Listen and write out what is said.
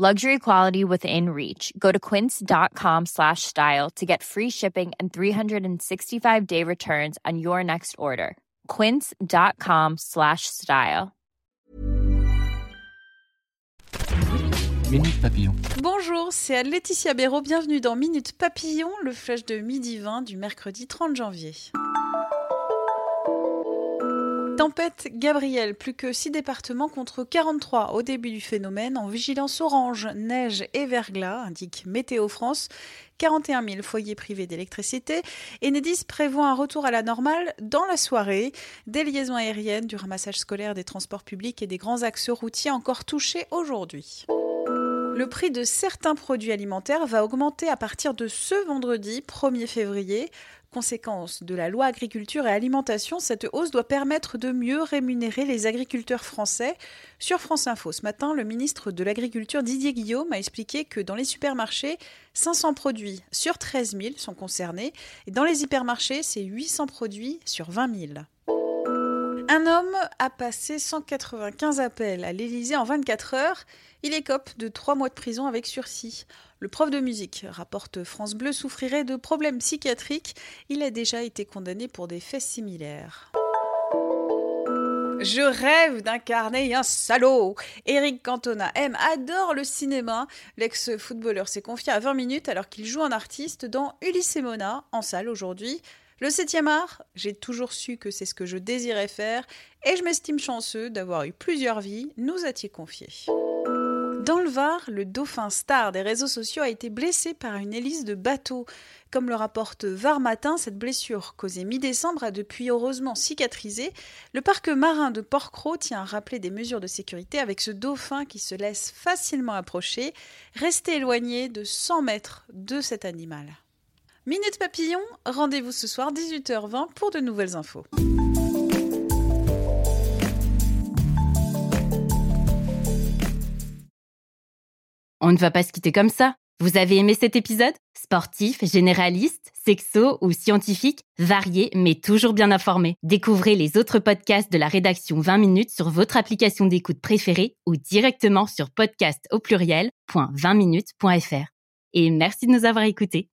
Luxury quality within reach. Go to quince.com slash style to get free shipping and 365-day returns on your next order. quince.com slash style. Minute Papillon. Bonjour, c'est Laetitia Béraud. Bienvenue dans Minute Papillon, le flash de midi 20 du mercredi 30 janvier. Tempête Gabriel, plus que 6 départements contre 43 au début du phénomène, en vigilance orange, neige et verglas, indique Météo France. 41 000 foyers privés d'électricité. Enedis prévoit un retour à la normale dans la soirée. Des liaisons aériennes, du ramassage scolaire, des transports publics et des grands axes routiers encore touchés aujourd'hui. Le prix de certains produits alimentaires va augmenter à partir de ce vendredi 1er février. Conséquence de la loi agriculture et alimentation, cette hausse doit permettre de mieux rémunérer les agriculteurs français. Sur France Info ce matin, le ministre de l'Agriculture Didier Guillaume a expliqué que dans les supermarchés, 500 produits sur 13 000 sont concernés et dans les hypermarchés, c'est 800 produits sur 20 000. Un homme a passé 195 appels à l'Élysée en 24 heures. Il écope de 3 mois de prison avec sursis. Le prof de musique, rapporte France Bleu, souffrirait de problèmes psychiatriques. Il a déjà été condamné pour des faits similaires. Je rêve d'incarner un salaud. Eric Cantona aime, adore le cinéma. L'ex-footballeur s'est confié à 20 minutes alors qu'il joue un artiste dans Ulysse et Mona, en salle aujourd'hui. Le 7e art, j'ai toujours su que c'est ce que je désirais faire et je m'estime chanceux d'avoir eu plusieurs vies, nous a-t-il confié. Dans le Var, le dauphin star des réseaux sociaux a été blessé par une hélice de bateau. Comme le rapporte Var Matin, cette blessure causée mi-décembre a depuis heureusement cicatrisé. Le parc marin de Porquerolles tient à rappeler des mesures de sécurité avec ce dauphin qui se laisse facilement approcher. Restez éloigné de 100 mètres de cet animal. Minute Papillon, rendez-vous ce soir 18h20 pour de nouvelles infos. On ne va pas se quitter comme ça. Vous avez aimé cet épisode? Sportif, généraliste, sexo ou scientifique, varié mais toujours bien informé. Découvrez les autres podcasts de la rédaction 20 minutes sur votre application d'écoute préférée ou directement sur podcast au pluriel.20minutes.fr. Et merci de nous avoir écoutés.